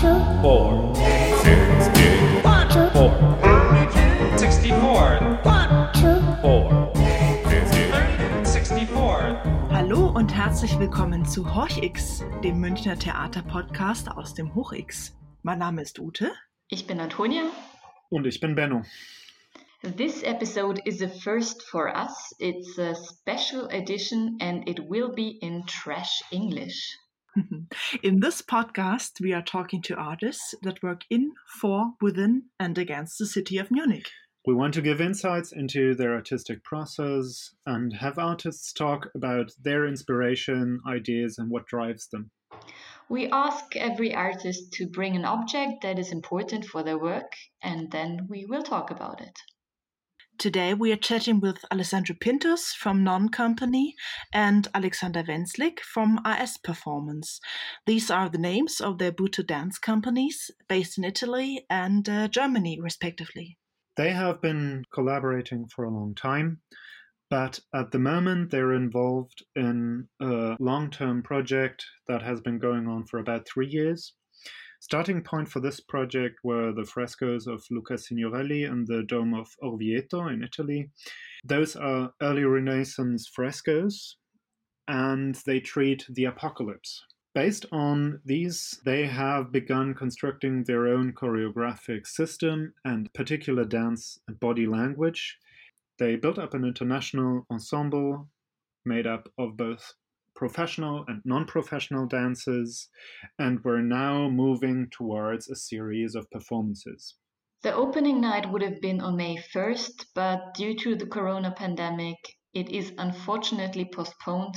four, sixty, four, sixty-four, four, sixty-four. Hallo und herzlich willkommen zu HorchX, dem Münchner Theaterpodcast aus dem Hoch-X. Mein Name ist Ute. Ich bin Antonia. Und ich bin Benno. This episode is a first for us. It's a special edition and it will be in trash English. In this podcast, we are talking to artists that work in, for, within, and against the city of Munich. We want to give insights into their artistic process and have artists talk about their inspiration, ideas, and what drives them. We ask every artist to bring an object that is important for their work and then we will talk about it. Today we are chatting with Alessandro Pintos from Non Company and Alexander Wenzlik from AS Performance. These are the names of their Buto dance companies based in Italy and uh, Germany, respectively. They have been collaborating for a long time, but at the moment they're involved in a long term project that has been going on for about three years. Starting point for this project were the frescoes of Luca Signorelli in the Dome of Orvieto in Italy. Those are early Renaissance frescoes, and they treat the apocalypse. Based on these, they have begun constructing their own choreographic system and particular dance and body language. They built up an international ensemble made up of both professional and non professional dancers, and we're now moving towards a series of performances. The opening night would have been on May 1st, but due to the corona pandemic, it is unfortunately postponed.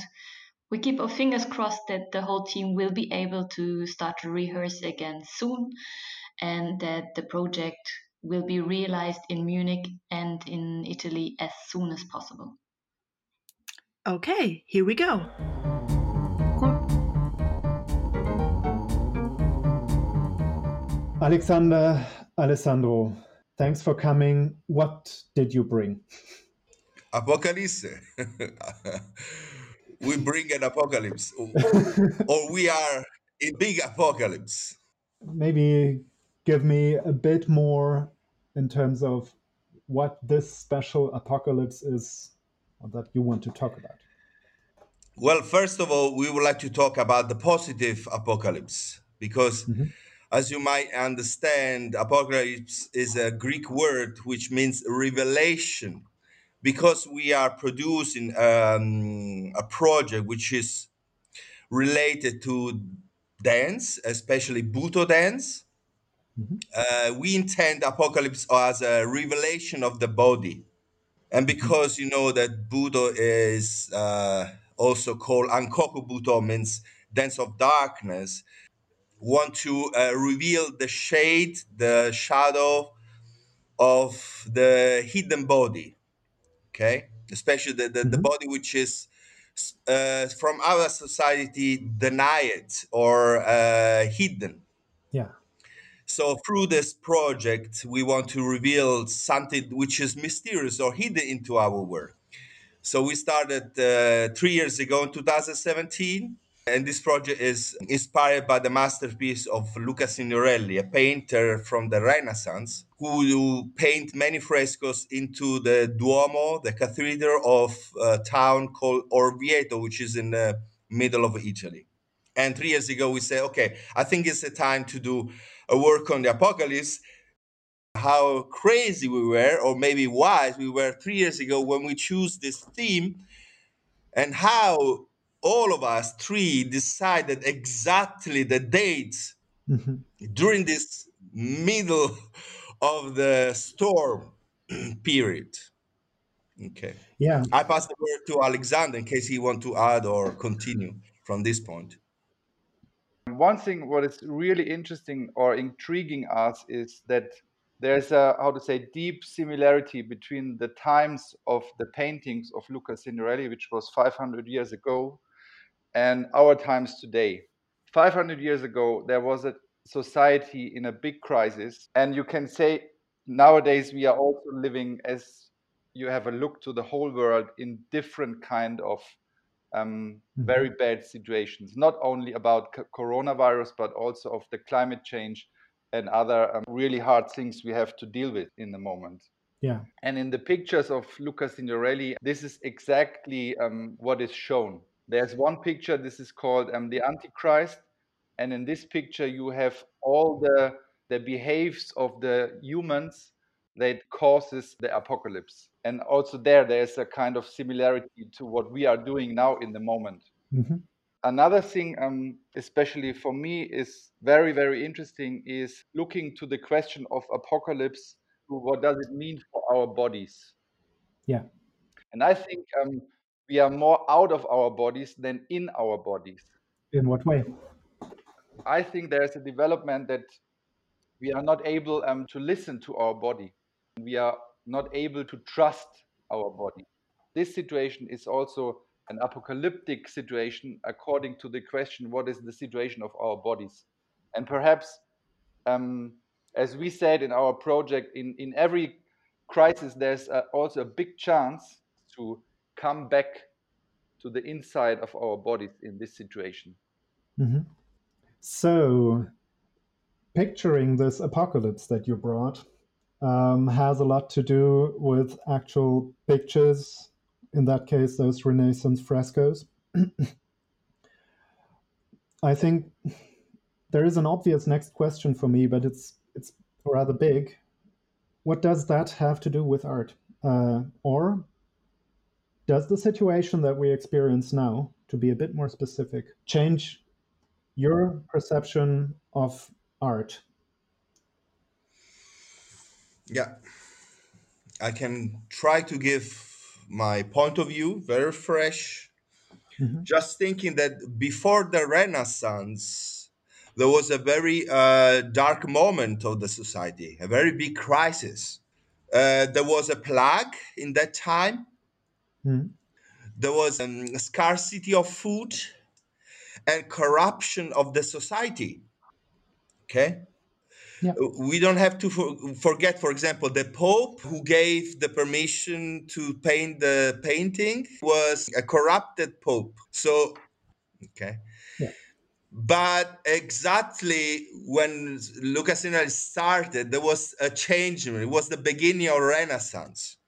We keep our fingers crossed that the whole team will be able to start to rehearse again soon and that the project will be realized in Munich and in Italy as soon as possible. Okay, here we go. Alexander, Alessandro, thanks for coming. What did you bring? Apocalypse. we bring an apocalypse, or we are in big apocalypse. Maybe give me a bit more in terms of what this special apocalypse is that you want to talk about. Well, first of all, we would like to talk about the positive apocalypse because, mm-hmm. as you might understand, apocalypse is a Greek word which means revelation. Because we are producing um, a project which is related to dance, especially Buto dance, mm-hmm. uh, we intend apocalypse as a revelation of the body. And mm-hmm. because you know that Buto is uh, also called Ankoku Buto, means dance of darkness, want to uh, reveal the shade, the shadow of the hidden body. Okay, especially the, the, mm-hmm. the body which is uh, from our society denied or uh, hidden. Yeah. So through this project, we want to reveal something which is mysterious or hidden into our work. So we started uh, three years ago in 2017. And this project is inspired by the masterpiece of Luca Signorelli, a painter from the Renaissance, who paint many frescoes into the Duomo, the cathedral of a town called Orvieto, which is in the middle of Italy. And three years ago, we said, okay, I think it's the time to do a work on the apocalypse how crazy we were, or maybe wise we were three years ago when we choose this theme, and how all of us three decided exactly the dates mm-hmm. during this middle of the storm period. Okay. Yeah. I pass the word to Alexander in case he want to add or continue from this point. One thing what is really interesting or intriguing us is that there's a how to say deep similarity between the times of the paintings of Luca Signorelli, which was 500 years ago, and our times today. 500 years ago, there was a society in a big crisis, and you can say nowadays we are also living as you have a look to the whole world in different kind of um, very bad situations, not only about c- coronavirus, but also of the climate change and other um, really hard things we have to deal with in the moment. Yeah. And in the pictures of Luca Signorelli, this is exactly um, what is shown. There's one picture, this is called um, the Antichrist. And in this picture, you have all the, the behaves of the humans that causes the apocalypse. And also there, there's a kind of similarity to what we are doing now in the moment. hmm Another thing, um, especially for me, is very, very interesting is looking to the question of apocalypse. What does it mean for our bodies? Yeah. And I think um, we are more out of our bodies than in our bodies. In what way? I think there's a development that we are not able um, to listen to our body. We are not able to trust our body. This situation is also an apocalyptic situation according to the question what is the situation of our bodies? And perhaps, um, as we said in our project, in, in every crisis, there's also a big chance to come back to the inside of our bodies in this situation. hmm So, picturing this apocalypse that you brought um, has a lot to do with actual pictures, in that case, those Renaissance frescoes. I think there is an obvious next question for me, but it's it's rather big. What does that have to do with art? Uh, or does the situation that we experience now, to be a bit more specific, change your perception of art? Yeah. I can try to give my point of view, very fresh. Mhm. Just thinking that before the Renaissance, there was a very uh, dark moment of the society, a very big crisis. Uh, there was a plague in that time. Mhm. There was um, scarcity of food and corruption of the society. Okay Yeah. we don't have to for, forget, for example, the Pope who gave the permission to paint the painting was a corrupted Pope. So, okay. Yeah. But exactly when Luca Signorelli started, there was a change. It was the beginning of Renaissance.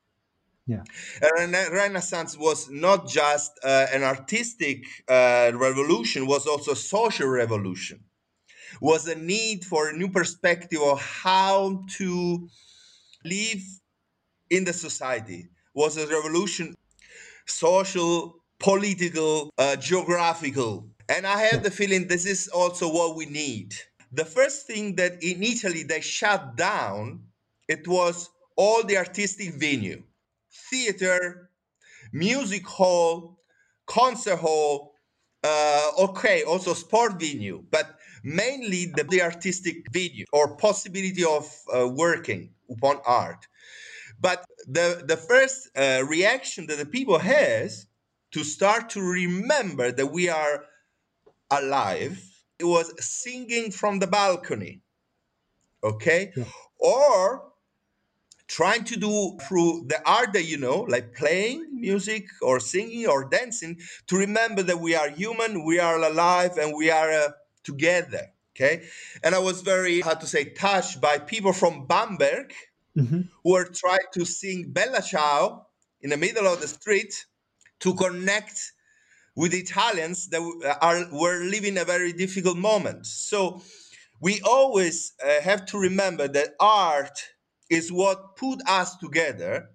Yeah. Rena- Renaissance was not just uh, an artistic uh, revolution; was also a social revolution was a need for a new perspective of how to live in the society was a revolution social political uh, geographical. And i have the feeling this is also what we need. The first thing that in italy they shut down it was all the artistic venue. Theater music hall concert hall uh, okay also sport venue. But mainly the, the artistic video or possibility of uh, working upon art but the the first uh, reaction that the people has to start to remember that we are alive it was singing from the balcony okay Yeah. or trying to do through the art that you know like playing music or singing or dancing to remember that we are human we are alive and we are uh, together okay and i was very how to say touched by people from bamberg Mhm. who were trying to sing bella ciao in the middle of the street to connect with Italians that are were living a very difficult moment. So we always uh, have to remember that art is what put us together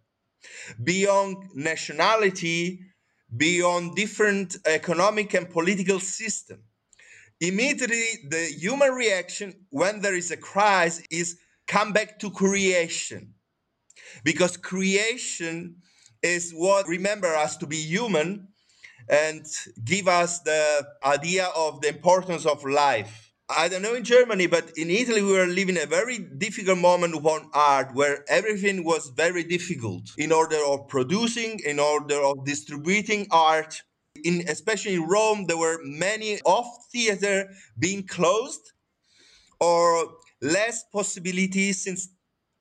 beyond nationality, beyond different economic and political system. Immediately, the human reaction when there is a crisis is come back to creation because creation is what remember us to be human and give us the idea of the importance of life. I don't know in Germany, but in Italy, we were living a very difficult moment upon art where everything was very difficult in order of producing, in order of distributing art. In, especially in Rome, there were many off theater being closed or less possibilities since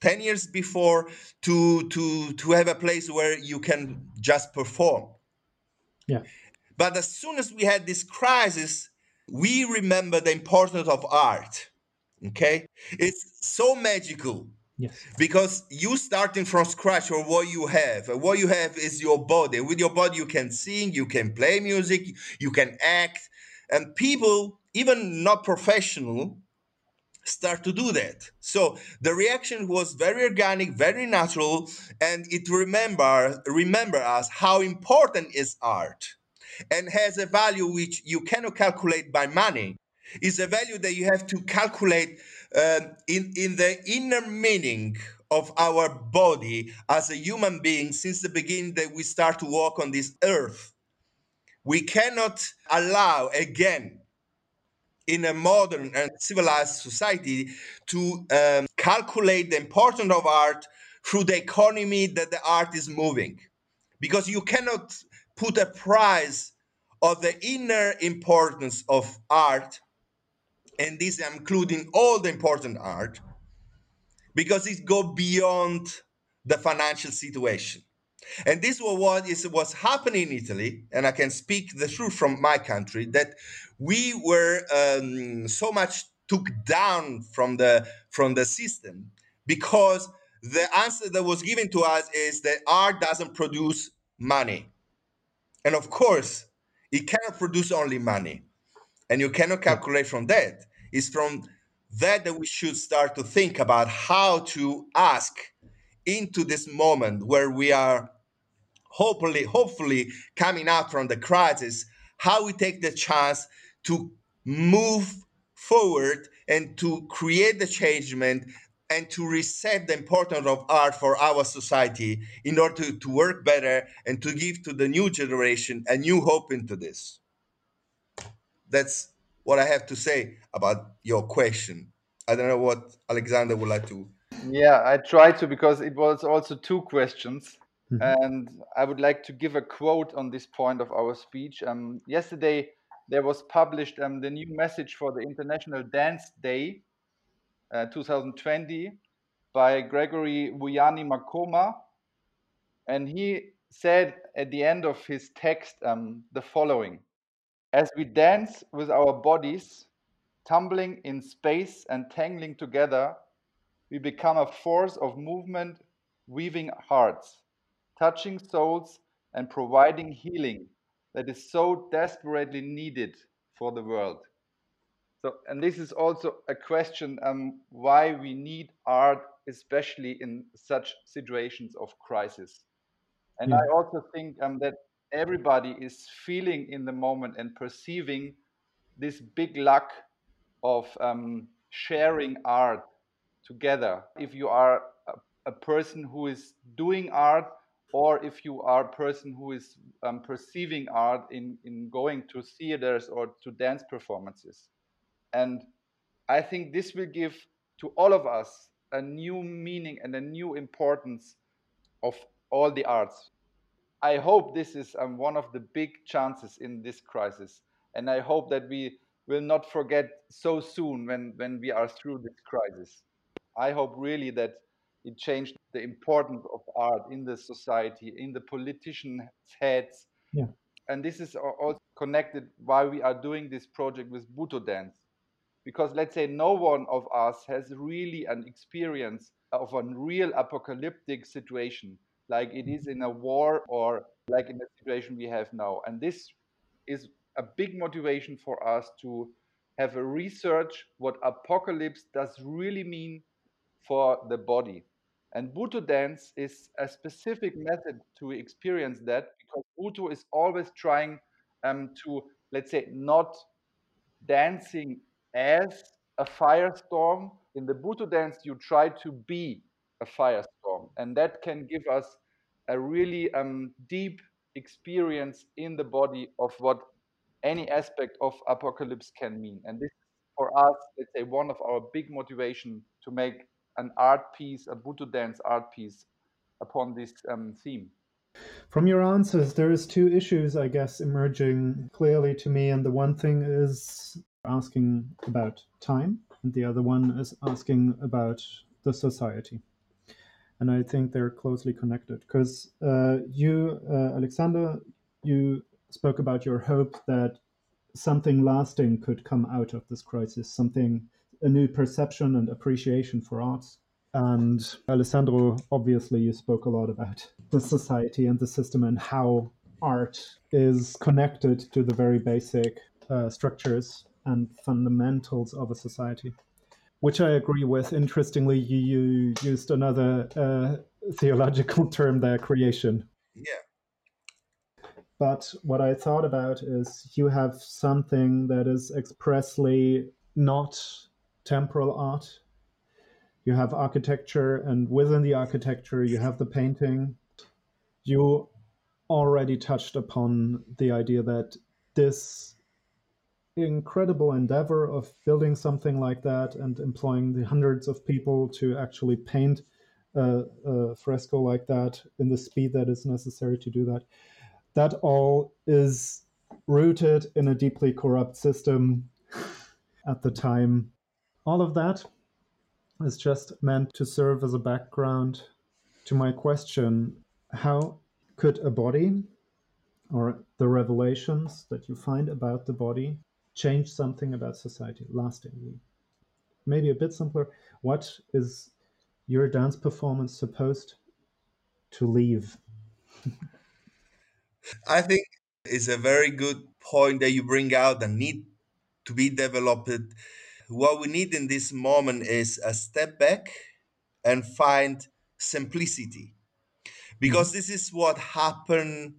10 years before to to to have a place where you can just perform Yeah. But as soon as we had this crisis, we remember the importance of art. Okay? It's so magical Because you starting from scratch or what you have what you have is your body. With your body you can sing you can play music you can act and people even not professional start to do that. So the reaction was very organic very natural and it remember remember us how important is art and has a value which you cannot calculate by money. Is a value that you have to calculate um, in in the inner meaning of our body as a human being since the beginning that we start to walk on this earth we cannot allow again in a modern and civilized society to um, calculate the importance of art through the economy that the art is moving. Because you cannot put a price of the inner importance of art and this I'm including all the important art because it go beyond the financial situation. And this was what is was happening in italy and i can speak the truth from my country that we were um, so much took down from the from the system because the answer that was given to us is that art doesn't produce money. And of course it cannot produce only money and you cannot calculate from that. It's from that that we should start to think about how to ask into this moment where we are hopefully hopefully coming out from the crisis how we take the chance to move forward and to create the changement and to reset the importance of art for our society in order to, to work better and to give to the new generation a new hope into this that's what i have to say about your question i don't know what alexander would like to Yeah, I tried to because it was also two questions. Mhm. And I would like to give a quote on this point of our speech. Um, yesterday, there was published um, the new message for the International Dance Day uh, 2020 by Gregory Vuyani Maqoma. And he said at the end of his text um, the following As we dance with our bodies, tumbling in space and tangling together, we become a force of movement, weaving hearts, touching souls, and providing healing that is so desperately needed for the world. So, and this is also a question um, why we need art, especially in such situations of crisis. And Yeah. I also think um, that everybody is feeling in the moment and perceiving this big luck of um, sharing art together. If you are a, a person who is doing art, or if you are a person who is um, perceiving art in, in going to theaters or to dance performances. And I think this will give to all of us a new meaning and a new importance of all the arts. I hope this is um, one of the big chances in this crisis. And I hope that we will not forget so soon when, when we are through this crisis. I hope really that it changed the importance of art in the society, in the politicians' heads. Yeah. And this is also connected why we are doing this project with Buto Dance. Because let's say no one of us has really an experience of a real apocalyptic situation, like it is in a war or like in the situation we have now. And this is a big motivation for us to have a research what apocalypse does really mean for the body. And Buto dance is a specific method to experience that because Buto is always trying um, to, let's say, not dancing as a firestorm. In the Buto dance, you try to be a firestorm, and that can give us a really um, deep experience in the body of what any aspect of apocalypse can mean. And this for us, let's say, one of our big motivation to make an art piece, a Buto dance art piece, upon this um, theme. From your answers, there is two issues, I guess, emerging clearly to me, and the one thing is asking about time, and the other one is asking about the society. And I think they're closely connected because uh, you, uh, Alexander, you spoke about your hope that something lasting could come out of this crisis, something, a new perception and appreciation for arts. And Alessandro, obviously, you spoke a lot about the society and the system and how art is connected to the very basic uh, structures and fundamentals of a society, which I agree with. Interestingly, you, you used another uh, theological term there, creation. Yeah. But what I thought about is you have something that is expressly not temporal art. You have architecture, and within the architecture, you have the painting. You already touched upon the idea that this incredible endeavor of building something like that and employing the hundreds of people to actually paint a, a, fresco like that in the speed that is necessary to do that that all is rooted in a deeply corrupt system at the time. All of that is just meant to serve as a background to my question how could a body or the revelations that you find about the body change something about society lastingly? Maybe a bit simpler. What is your dance performance supposed to leave? I think it's a very good point that you bring out and need to be developed. What we need in this moment is a step back and find simplicity. Because mm-hmm. this is what happened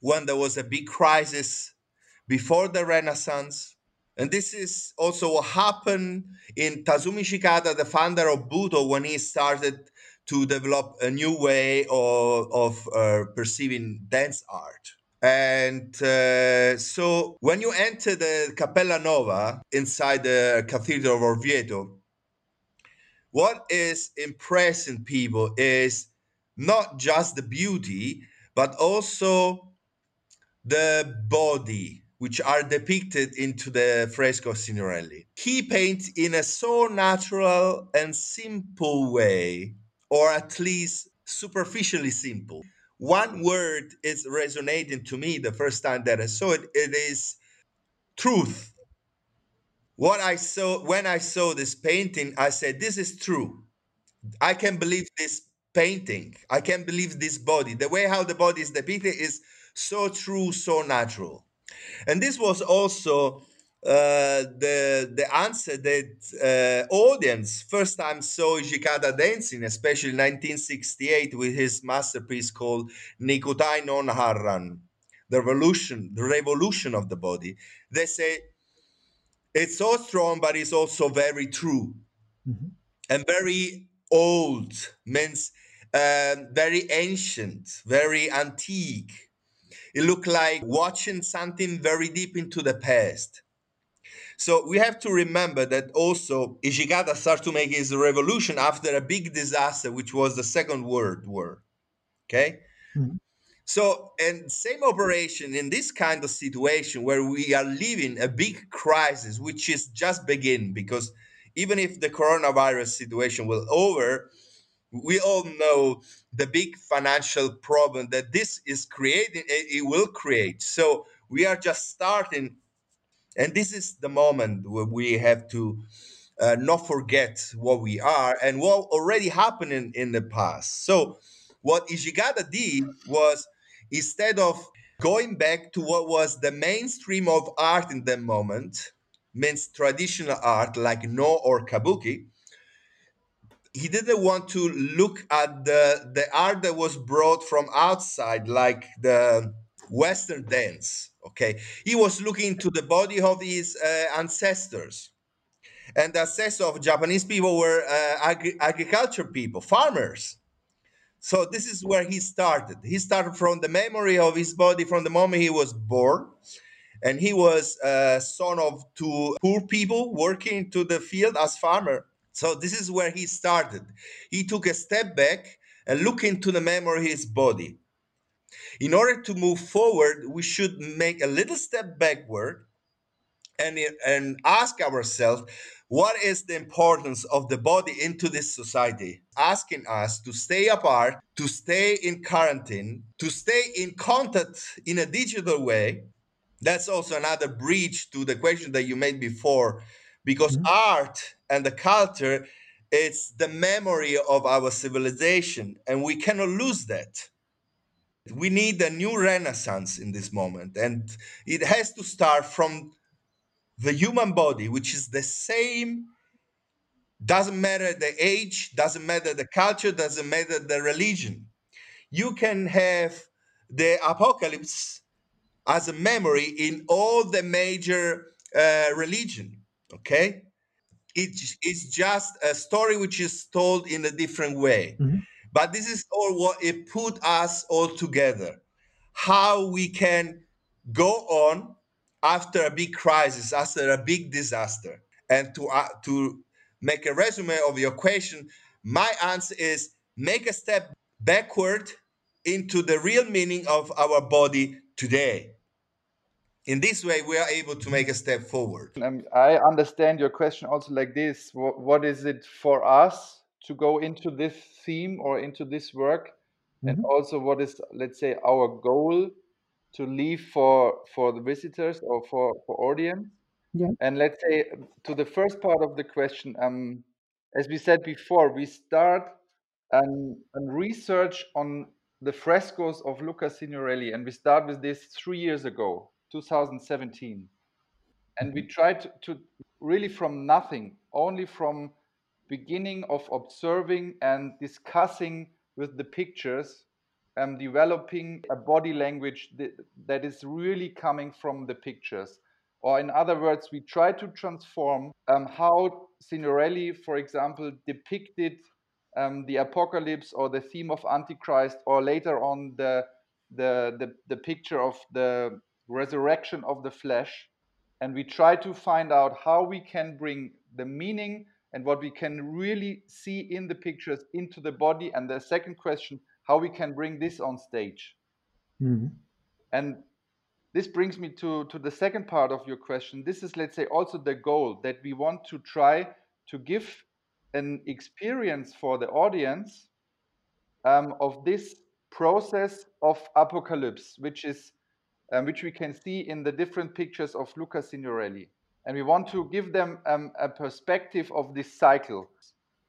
when there was a big crisis before the Renaissance. And this is also what happened in Tatsumi Hijikata, the founder of Butoh, when he started to develop a new way of, of uh, perceiving dance art. And uh, so when you enter the Capella Nova inside the Cathedral of Orvieto, what is impressing people is not just the beauty, but also the body, which are depicted into the fresco Signorelli. He paints in a so natural and simple way or at least superficially simple. One word is resonating to me the first time that I saw it. It is truth. What I saw when I saw this painting, I said, This is true. I can believe this painting. I can believe this body. The way how the body is depicted is so true, so natural. And this was also uh, the the answer that uh, audience first time saw Hijikata dancing, especially 1968 with his masterpiece called Nikutai no Hanran, the revolution, the revolution of the body. They say it's so strong, but it's also very true mm-hmm. and very old, means uh, very ancient, very antique. It looked like watching something very deep into the past. So we have to remember that also Hijikata started to make his revolution after a big disaster, which was the Second World War. Okay. Mm-hmm. So, and same operation in this kind of situation where we are living a big crisis, which is just begin because even if the coronavirus situation will over, we all know the big financial problem that this is creating, it will create. So we are just starting and this is the moment where we have to uh, not forget what we are and what already happened in, in the past. So, what Hijikata did was instead of going back to what was the mainstream of art in that moment, means traditional art like Noh or Kabuki, he didn't want to look at the, the art that was brought from outside, like the Western dance. Okay, he was looking to the body of his uh, ancestors, and the ancestors of Japanese people were uh, agri- agriculture people, farmers. So this is where he started. He started from the memory of his body from the moment he was born, and he was a uh, son of two poor people working to the field as farmer. So this is where he started. He took a step back and looked into the memory of his body. In order to move forward, we should make a little step backward and, and ask ourselves what is the importance of the body into this society? Asking us to stay apart to stay in quarantine to stay in contact in a digital way. That's also another breach to the question that you made before because mm-hmm. art and the culture it's the memory of our civilization and we cannot lose that we need a new renaissance in this moment and it has to start from the human body, which is the same, doesn't matter the age, doesn't matter the culture, doesn't matter the religion. You can have the apocalypse as a memory in all the major uh, religion. Okay, it's it's just a story which is told in a different way. Mm-hmm. But this is all what it put us all together. How we can go on after a big crisis, after a big disaster. And to, uh, to make a resume of your question, my answer is make a step backward into the real meaning of our body today. In this way, we are able to make a step forward. Um, I understand your question also like this what, what is it for us to go into this theme or into this work? Mm-hmm. And also, what is, let's say, our goal to leave for for the visitors or for for audience yeah and let's say to the first part of the question um as we said before we start an, an research on the frescoes of luca signorelli and we start with this three years ago 2017 and we mm-hmm. tried to, to really from nothing only from beginning of observing and discussing with the pictures um, developing a body language that, that is really coming from the pictures. Or, in other words, we try to transform um, how Signorelli, for example, depicted um, the apocalypse or the theme of Antichrist, or later on the, the, the, the picture of the resurrection of the flesh. And we try to find out how we can bring the meaning and what we can really see in the pictures into the body. And the second question, how we can bring this on stage. Mm-hmm. And this brings me to, to the second part of your question. This is, let's say, also the goal that we want to try to give an experience for the audience um, of this process of apocalypse, which is um, which we can see in the different pictures of Luca Signorelli. And we want to give them um, a perspective of this cycle.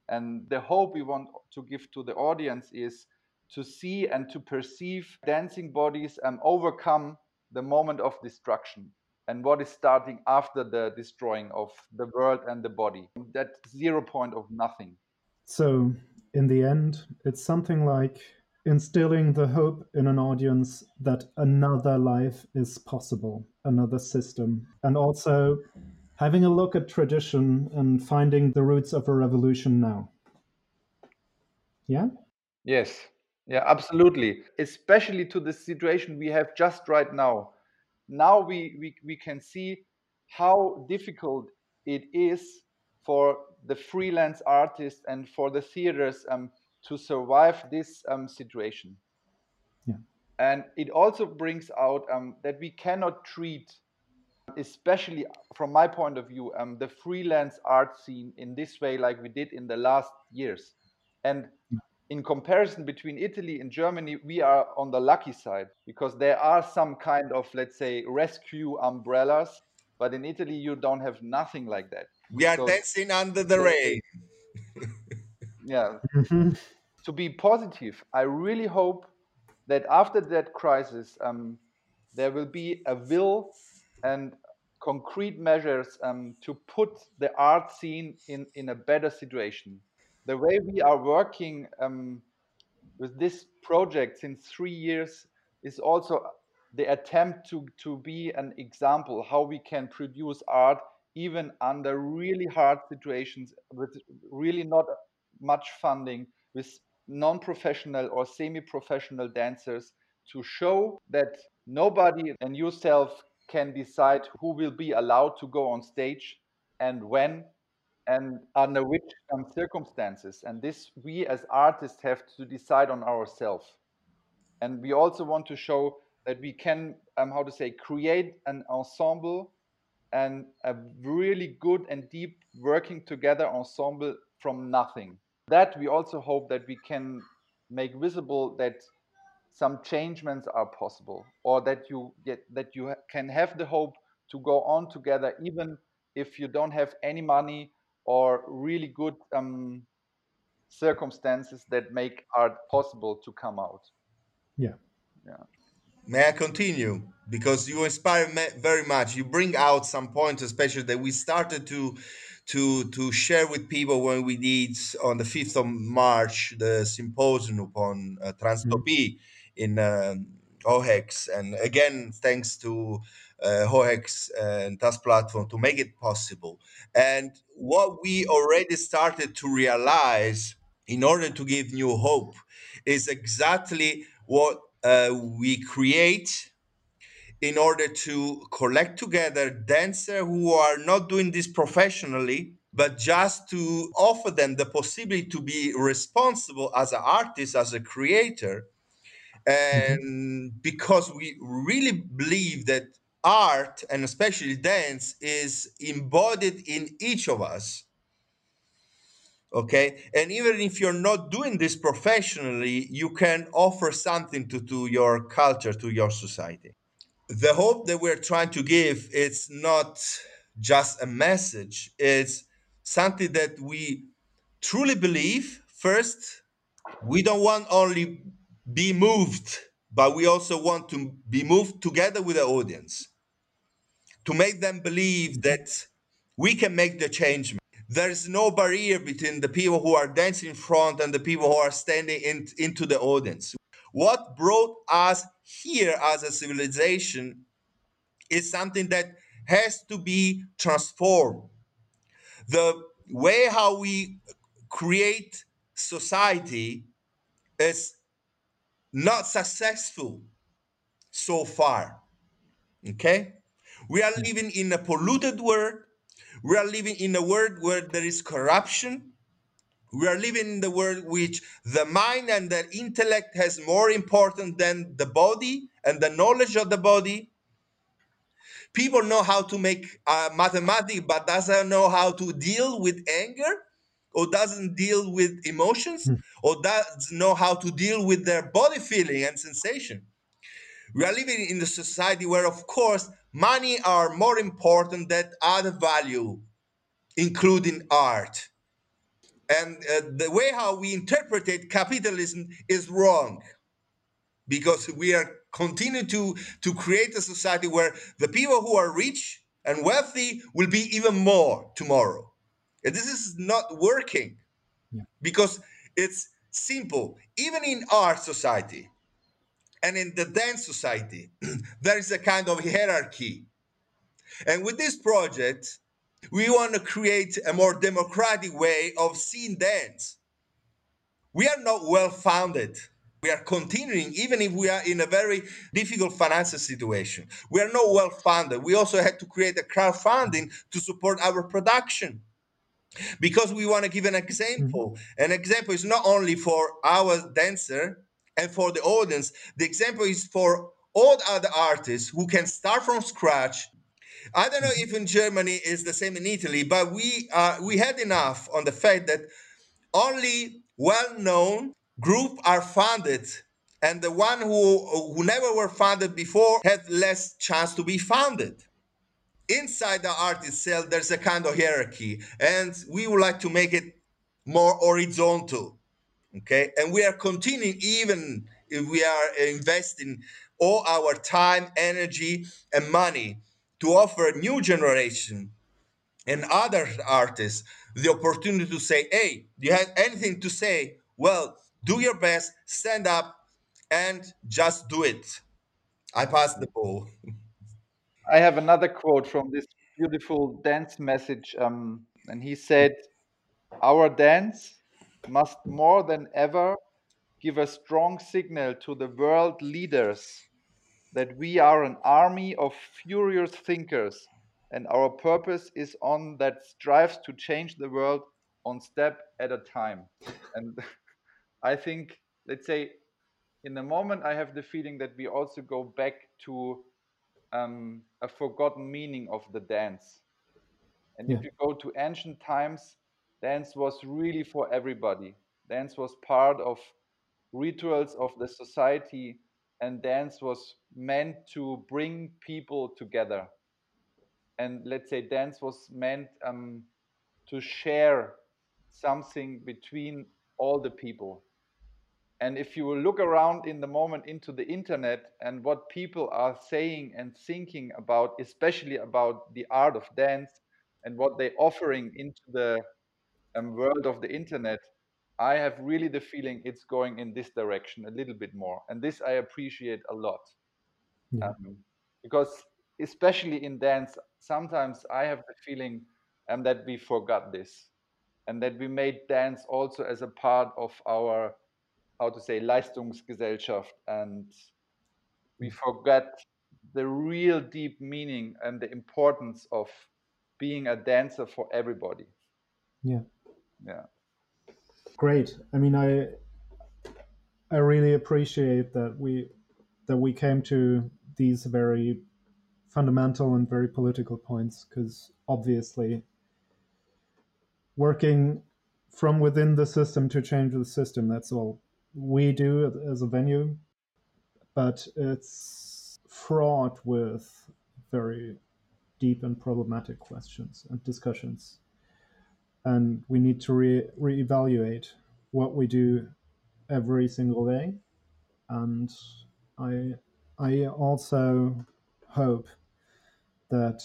And the hope we want to give to the audience is to see and to perceive dancing bodies and overcome the moment of destruction and what is starting after the destroying of the world and the body. That zero point of nothing. So, in the end, it's something like instilling the hope in an audience that another life is possible, another system, and also having a look at tradition and finding the roots of a revolution now. Yeah? Yes, yeah, absolutely. Especially to the situation we have just right now. Now we, we, we can see how difficult it is for the freelance artists and for the theaters um, to survive this um, situation. Yeah. And it also brings out um, that we cannot treat, especially from my point of view, um, the freelance art scene in this way like we did in the last years. And in comparison between Italy and Germany, we are on the lucky side because there are some kind of, let's say, rescue umbrellas. But in Italy, you don't have nothing like that. We are so, dancing under the rain. Yeah. Mm-hmm. To be positive, I really hope that after that crisis, um, there will be a will and concrete measures um, to put the art scene in, in a better situation the way we are working um, with this project since three years is also the attempt to, to be an example how we can produce art even under really hard situations with really not much funding with non-professional or semi-professional dancers to show that nobody and yourself can decide who will be allowed to go on stage and when and under which um, circumstances. And this we as artists have to decide on ourselves. And we also want to show that we can, um, how to say, create an ensemble and a really good and deep working together ensemble from nothing. That we also hope that we can make visible that some changements are possible or that you get that you can have the hope to go on together even if you don't have any money or really good um, circumstances that make art possible to come out Yeah. yeah May I continue? Because you inspire me very much. You bring out some points, especially that we started to to to share with people when we did on the fifth of March the symposium upon uh, Transtopy in um, Hoch-X, and again thanks to uh, Hoch-X and Task Platform to make it possible. And what we already started to realize in order to give new hope is exactly what uh, we create in order to collect together dancers who are not doing this professionally but just to offer them the possibility to be responsible as an artist as a creator. Mm-hmm. And because we really believe that art and especially dance is embodied in each of us okay? And even if you're not doing this professionally you can offer something to, to your culture to your society the hope that we're trying to give it's not just a message. It's something that we truly believe. First we don't want only be moved but we also want to be moved together with the audience to make them believe that we can make the change. There's no barrier between the people who are dancing in front and the people who are standing in, into the audience. What brought us here as a civilization is something that has to be transformed. The way how we create society is not successful so far. Okay? We are hmm. living in a polluted world we are living in a world where there is corruption. We are living in the world which the mind and the intellect has more important than the body and the knowledge of the body. People know how to make uh, mathematics, but doesn't know how to deal with anger, or doesn't deal with emotions, or doesn't know how to deal with their body feeling and sensation. We are living in a society where, of course, money are more important than other value, including art. And uh, the way how we interpret capitalism is wrong because we are continuing to, to create a society where the people who are rich and wealthy will be even more tomorrow. And this is not working Yeah. because it's simple. Even in our society, and in the dance society, there is a kind of hierarchy. And with this project, we want to create a more democratic way of seeing dance. We are not well founded. We are continuing, even if we are in a very difficult financial situation. We are not well funded. We also had to create a crowdfunding to support our production because we want to give an example. Mm-hmm. An example is not only for our dancer, and for the audience, the example is for all other artists who can start from scratch. I don't know if in Germany is the same in Italy, but we uh, we had enough on the fact that only well-known group are funded, and the one who who never were funded before had less chance to be funded. Inside the art itself, there's a kind of hierarchy, and we would like to make it more horizontal okay and we are continuing even if we are investing all our time energy and money to offer new generation and other artists the opportunity to say hey do you have anything to say? Well do your best stand up and just do it. I pass the ball. I have another quote from this beautiful dance message, um, and he said, Our dance must more than ever give a strong signal to the world leaders that we are an army of furious thinkers, and our purpose is on that strives to change the world on step at a time. And I think, let's say, in the moment, I have the feeling that we also go back to um, a forgotten meaning of the dance. And Yeah. if you go to ancient times, dance was really for everybody. Dance was part of rituals of the society, and dance was meant to bring people together. And let's say dance was meant um, to share something between all the people. And if you look around in the moment into the internet and what people are saying and thinking about, especially about the art of dance and what they're offering into the um, world of the internet, I have really the feeling it's going in this direction a little bit more. And this I appreciate a lot. Yeah. Um, because, especially in dance, sometimes I have the feeling um, that we forgot this and that we made dance also as a part of our how to say Leistungsgesellschaft and we forget the real deep meaning and the importance of being a dancer for everybody. Yeah. Yeah. Great. I mean, I I really appreciate that we that we came to these very fundamental and very political points because obviously working from within the system to change the system that's all we do as a venue but it's fraught with very deep and problematic questions and discussions and we need to re- reevaluate what we do every single day. And i i also hope that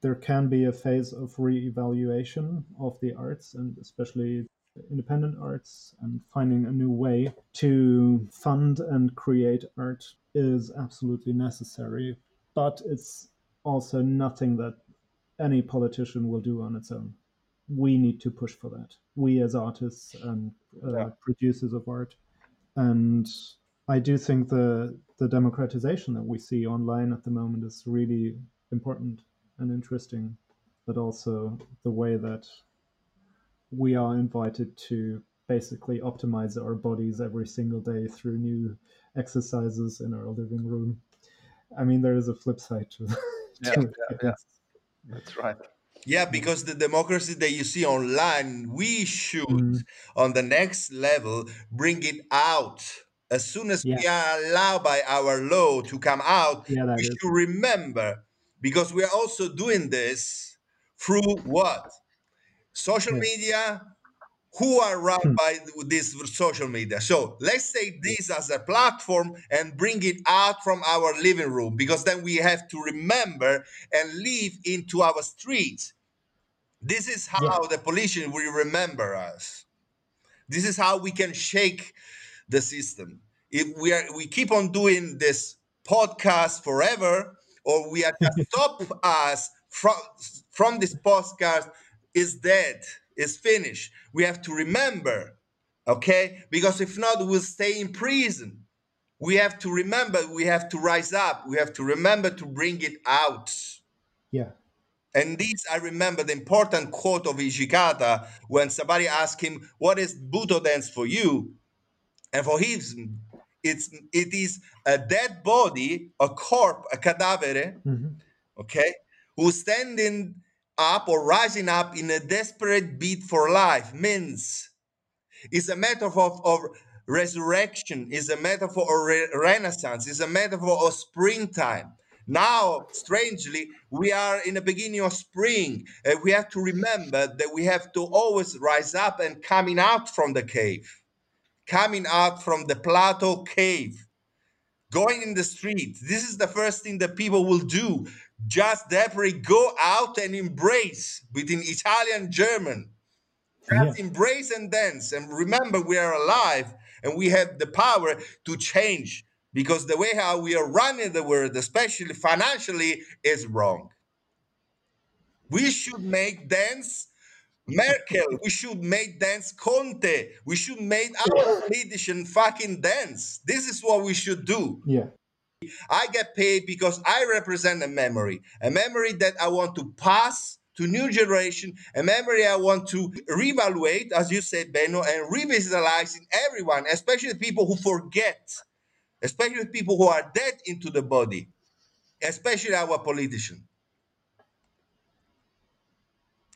there can be a phase of reevaluation of the arts and especially independent arts and finding a new way to fund and create art is absolutely necessary but it's also nothing that any politician will do on its own we need to push for that we as artists and uh, Yeah. producers of art and i do think the the democratization that we see online at the moment is really important and interesting but also the way that we are invited to basically optimize our bodies every single day through new exercises in our living room i mean there is a flip side to, Yeah, to yeah, yeah. it. That's right. Yeah, because the democracy that you see online, we should, Mm. on the next level, bring it out. As soon as we are allowed by our law to come out, yeah we is should remember, because we are also doing this through what? Social Yeah. media, who are run Hmm. by this social media. So let's take this as a platform and bring it out from our living room because then we have to remember and live into our streets. This is how the politician will remember us. This is how we can shake the system. If we are we keep on doing this podcast forever, or we are just stop us from from this podcast is dead, is finished. We have to remember, okay? Because if not, we'll stay in prison. We have to remember, we have to rise up, we have to remember to bring it out. yeah And this, I remember the important quote of Hijikata when somebody asked him, "What is Buto dance for you?" And for him, it's it is a dead body, a corpse, a cadavere, Mhm. okay, who's standing up or rising up in a desperate beat for life. Means is a metaphor of, of resurrection, is a metaphor of re- renaissance, is a metaphor of springtime. Now, strangely, we are in the beginning of spring. and we have to remember that we have to always rise up and coming out from the cave, coming out from the Plato cave, going in the street. This is the first thing that people will do. Just desperately go out and embrace between Italian and German just embrace and dance and remember we are alive and we have the power to change because the way how we are running the world especially financially is wrong. We should make dance merkel. We should make dance conte. We should make our politician fucking dance. This is what we should do. Yeah. I get paid because I represent a memory, a memory that I want to pass to new generation, a memory I want to reevaluate, as you said, Benno, and revitalizing everyone, especially the people who forget, especially the people who are dead into the body. especially our politician.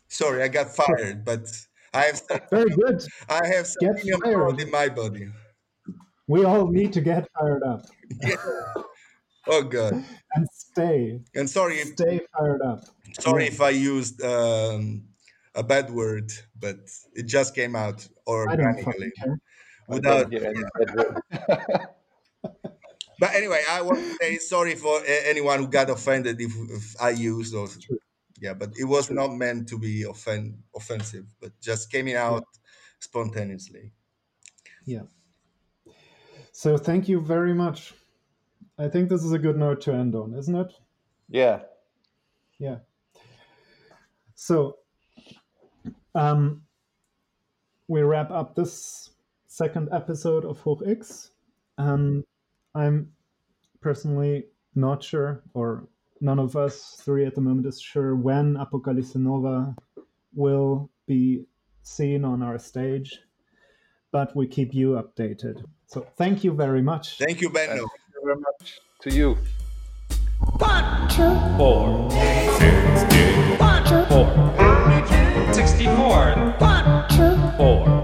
Sorry, I got fired, but I have Very good. I have something of fired. in my body. We all need to get fired up Yeah. Oh god. and stay. And sorry if Stay fired up. sorry if I used um, a bad word, but it just came out I don't fucking organically care. I without don't hear any bad word. But anyway, I want to say sorry for anyone who got offended if, if I used those. True. Yeah, but it was not meant to be offend, offensive, but just came out spontaneously. Yeah. So thank you very much. I think this is a good note to end on, isn't it? yeah. Yeah. So um, we wrap up this second episode of Hoch X. Um, I'm personally not sure, or none of us three at the moment is sure when Apocalypse Nova will be seen on our stage, but we keep you updated. So thank you very much. Thank you, Benno. Thank you very much to you. One, two, four, sixty, one, two, four, sixty-four, one, two, four.